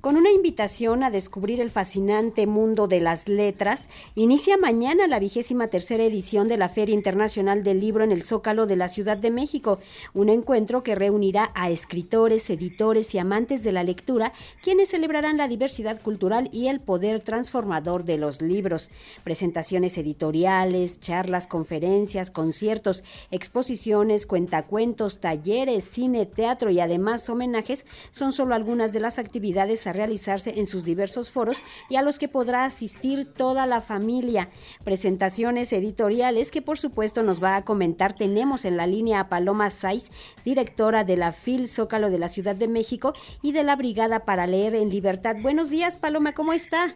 Con una invitación a descubrir el fascinante mundo de las letras, inicia mañana la vigésima tercera edición de la Feria Internacional del Libro en el Zócalo de la Ciudad de México, un encuentro que reunirá a escritores, editores y amantes de la lectura, quienes celebrarán la diversidad cultural y el poder transformador de los libros. Presentaciones editoriales, charlas, conferencias, conciertos, exposiciones, cuentacuentos, talleres, cine, teatro y además homenajes son solo algunas de las actividades realizarse en sus diversos foros y a los que podrá asistir toda la familia. Presentaciones editoriales que por supuesto nos va a comentar. Tenemos en la línea a Paloma Saiz, directora de la FIL Zócalo de la Ciudad de México y de la Brigada para Leer en Libertad. Buenos días, Paloma, ¿cómo está?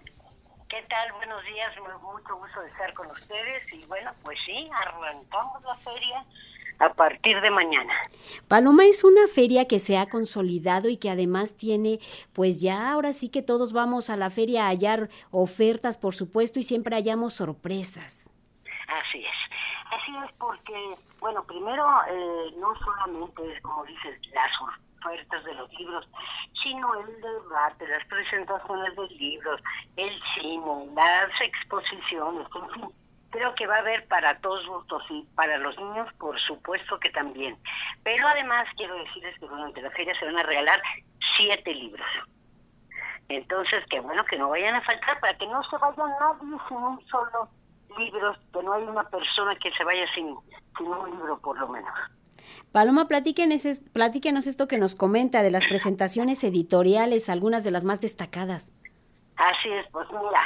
¿Qué tal? Buenos días, mucho gusto de estar con ustedes y bueno, pues sí, arrancamos la feria a partir de mañana. Paloma es una feria que se ha consolidado y que además tiene, pues ya ahora sí que todos vamos a la feria a hallar ofertas, por supuesto, y siempre hallamos sorpresas. Así es. Así es porque, bueno, primero, eh, no solamente, como dices, las ofertas de los libros, sino el debate, las presentaciones de libros, el cine, las exposiciones, en fin creo que va a haber para todos gustos y para los niños por supuesto que también. Pero además quiero decirles que durante la feria se van a regalar siete libros. Entonces, que bueno, que no vayan a faltar para que no se vaya nadie sin un solo libro, que no haya una persona que se vaya sin, sin un libro por lo menos. Paloma, platíquenos, platíquenos esto que nos comenta de las presentaciones editoriales, algunas de las más destacadas. Así es, pues mira,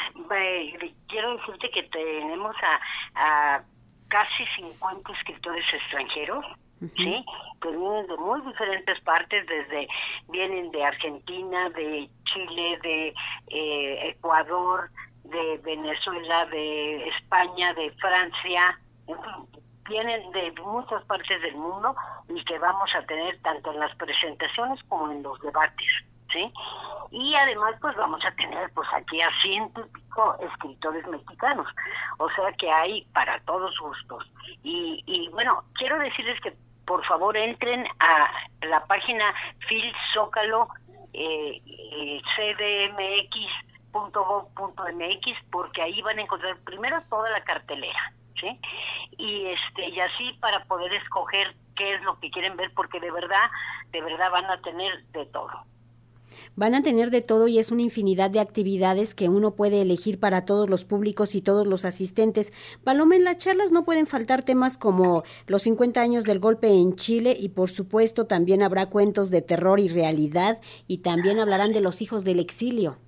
quiero decirte que tenemos a, casi 50 escritores extranjeros, ¿sí? Que vienen de muy diferentes partes, desde, vienen de Argentina, de Chile, de eh, Ecuador, de Venezuela, de España, de Francia, vienen de muchas partes del mundo y que vamos a tener tanto en las presentaciones como en los debates. ¿sí? Y además, pues vamos a tener pues aquí a ciento y pico escritores mexicanos, o sea que hay para todos gustos. Y, y bueno, quiero decirles que por favor entren a la página Phil Zócalo eh, eh cdmx.gov.mx porque ahí van a encontrar primero toda la cartelera, ¿sí? Y este y así para poder escoger qué es lo que quieren ver porque de verdad, de verdad van a tener de todo. Van a tener de todo y es una infinidad de actividades que uno puede elegir para todos los públicos y todos los asistentes. Paloma, en las charlas no pueden faltar temas como los 50 años del golpe en Chile y por supuesto también habrá cuentos de terror y realidad y también hablarán de los hijos del exilio.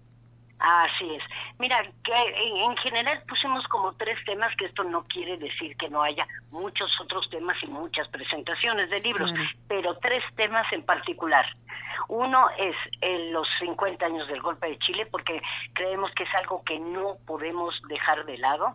Así es. Mira, que en general pusimos como tres temas, que esto no quiere decir que no haya muchos otros temas y muchas presentaciones de libros, pero tres temas en particular. Uno es los 50 años del golpe de Chile, porque creemos que es algo que no podemos dejar de lado.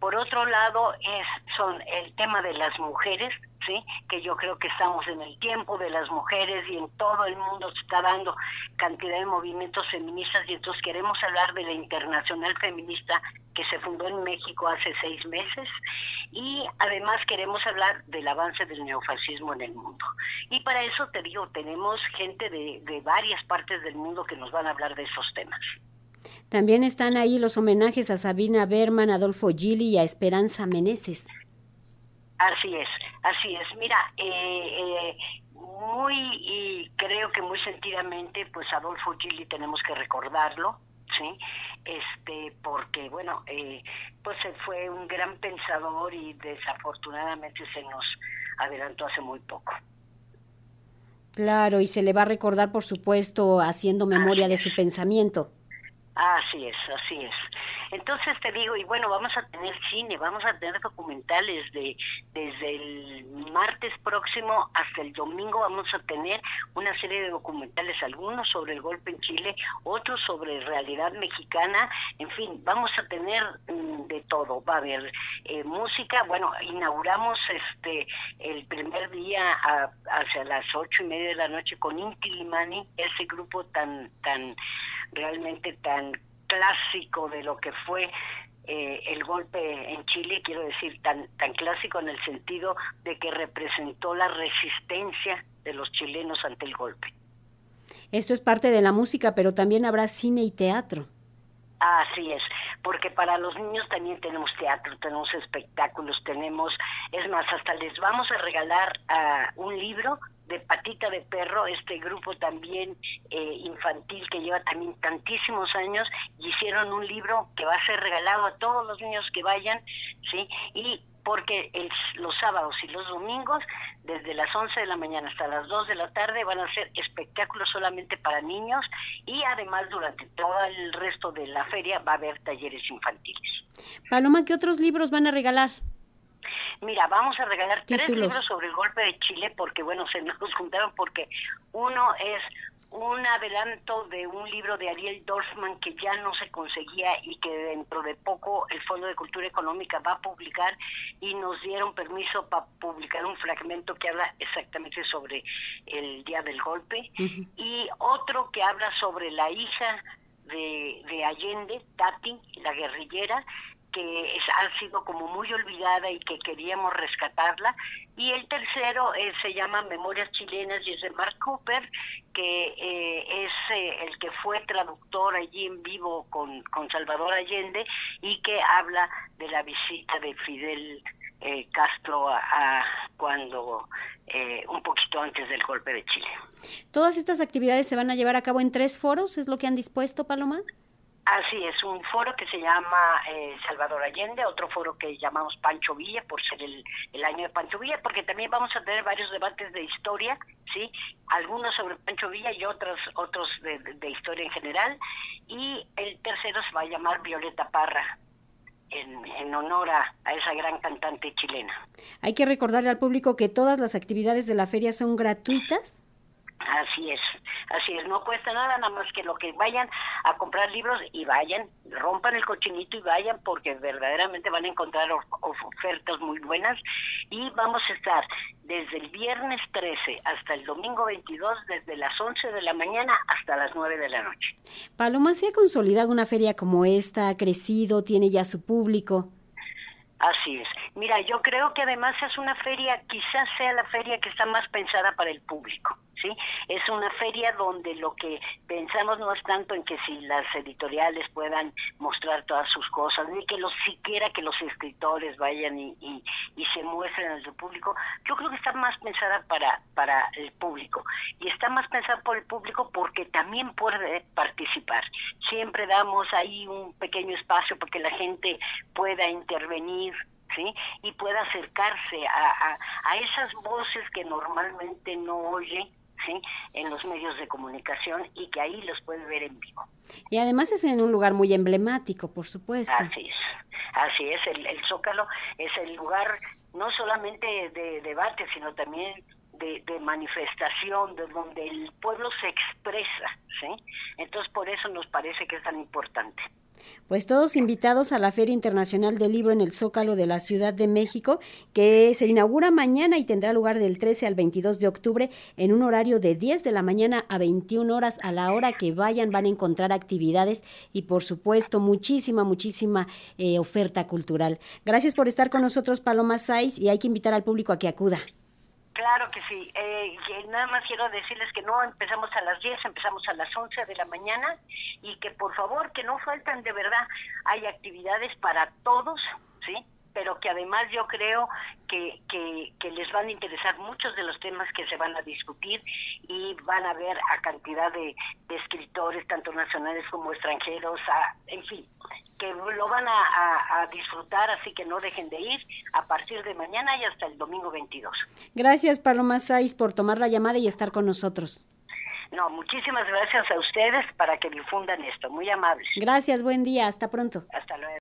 Por otro lado, es son el tema de las mujeres, ¿sí? que yo creo que estamos en el tiempo de las mujeres y en todo el mundo se está dando cantidad de movimientos feministas y entonces queremos hablar de la Internacional Feminista que se fundó en México hace seis meses y además queremos hablar del avance del neofascismo en el mundo. Y para eso te digo, tenemos gente de, de varias partes del mundo que nos van a hablar de esos temas. También están ahí los homenajes a Sabina Berman, Adolfo Gili y a Esperanza Meneses. Así es, así es. Mira, eh, eh, muy y creo que muy sentidamente, pues Adolfo Gili tenemos que recordarlo, sí, este, porque bueno, eh, pues fue un gran pensador y desafortunadamente se nos adelantó hace muy poco. Claro, y se le va a recordar, por supuesto, haciendo memoria de su pensamiento. Así es, así es. Entonces te digo, y bueno, vamos a tener cine, vamos a tener documentales de desde el martes próximo hasta el domingo vamos a tener una serie de documentales, algunos sobre el golpe en Chile, otros sobre realidad mexicana, en fin, vamos a tener mm, de todo, va a haber eh, música, bueno, inauguramos este el primer día hacia las ocho y media de la noche con Inti Limani, ese grupo tan tan realmente tan clásico de lo que fue eh, el golpe en Chile, quiero decir, tan, tan clásico en el sentido de que representó la resistencia de los chilenos ante el golpe. Esto es parte de la música, pero también habrá cine y teatro. Así es, porque para los niños también tenemos teatro, tenemos espectáculos, tenemos, es más, hasta les vamos a regalar uh, un libro de Patita de Perro, este grupo también eh, infantil que lleva también tantísimos años, y hicieron un libro que va a ser regalado a todos los niños que vayan, ¿sí? Y porque el, los sábados y los domingos, desde las 11 de la mañana hasta las 2 de la tarde, van a ser espectáculos solamente para niños y además durante todo el resto de la feria va a haber talleres infantiles. Paloma, ¿qué otros libros van a regalar? Mira, vamos a regalar tres libros sobre el golpe de Chile porque, bueno, se nos juntaron porque uno es un adelanto de un libro de Ariel Dorfman que ya no se conseguía y que dentro de poco el Fondo de Cultura Económica va a publicar y nos dieron permiso para publicar un fragmento que habla exactamente sobre el día del golpe. Y otro que habla sobre la hija de, de Allende, Tati, la guerrillera, que ha sido como muy olvidada y que queríamos rescatarla. Y el tercero eh, se llama Memorias Chilenas y es de Mark Cooper, que eh, es eh, el que fue traductor allí en vivo con, con Salvador Allende y que habla de la visita de Fidel Castro a, cuando un poquito antes del golpe de Chile. Todas estas actividades se van a llevar a cabo en tres foros, ¿es lo que han dispuesto, Paloma? Así es, un foro que se llama eh, Salvador Allende, otro foro que llamamos Pancho Villa, por ser el, el, año de Pancho Villa, porque también vamos a tener varios debates de historia, ¿sí? Algunos sobre Pancho Villa y otros, otros de, de historia en general. Y el tercero se va a llamar Violeta Parra, en, en, honor a, a, esa gran cantante chilena. Hay que recordarle al público que todas las actividades de la feria son gratuitas. Así es, así es, no cuesta nada, nada más que lo que vayan a comprar libros y vayan, rompan el cochinito y vayan porque verdaderamente van a encontrar ofertas muy buenas y vamos a estar desde el viernes 13 hasta el domingo 22, desde las 11 de la mañana hasta las 9 de la noche. Paloma, ¿se ha consolidado una feria como esta? ¿Ha crecido? ¿Tiene ya su público? Así es. Mira, yo creo que además es una feria, quizás sea la feria que está más pensada para el público. ¿Sí? Es una feria donde lo que pensamos no es tanto en que si las editoriales puedan mostrar todas sus cosas, ni que los siquiera que los escritores vayan y, y, y se muestren al público. Yo creo que está más pensada para, para el público. Y está más pensada por el público porque también puede participar. Siempre damos ahí un pequeño espacio para que la gente pueda intervenir ¿sí? y pueda acercarse a, a, a esas voces que normalmente no oye ¿sí? en los medios de comunicación y que ahí los puede ver en vivo. Y además es en un lugar muy emblemático, por supuesto. Así es, así es, el, el Zócalo es el lugar no solamente de debate, sino también de, de, manifestación, de donde el pueblo se expresa, ¿sí? Entonces por eso nos parece que es tan importante. Pues todos invitados a la Feria Internacional del Libro en el Zócalo de la Ciudad de México, que se inaugura mañana y tendrá lugar del 13 al 22 de octubre en un horario de 10 de la mañana a 21 horas. A la hora que vayan van a encontrar actividades y por supuesto muchísima, muchísima eh, oferta cultural. Gracias por estar con nosotros, Paloma Saiz, y hay que invitar al público a que acuda. Claro que sí. Eh, nada más quiero decirles que no empezamos a las 10, empezamos a las 11 de la mañana y que por favor que no faltan de verdad. Hay actividades para todos, ¿sí? Pero que además yo creo que, que, que, les van a interesar muchos de los temas que se van a discutir y van a ver a cantidad de, de escritores, tanto nacionales como extranjeros, a, en fin, que lo van a, a, a, disfrutar, así que no dejen de ir a partir de mañana y hasta el domingo 22. Gracias, Paloma Saiz, por tomar la llamada y estar con nosotros. No, muchísimas gracias a ustedes para que difundan esto. Muy amables. Gracias, buen día. Hasta pronto. Hasta luego.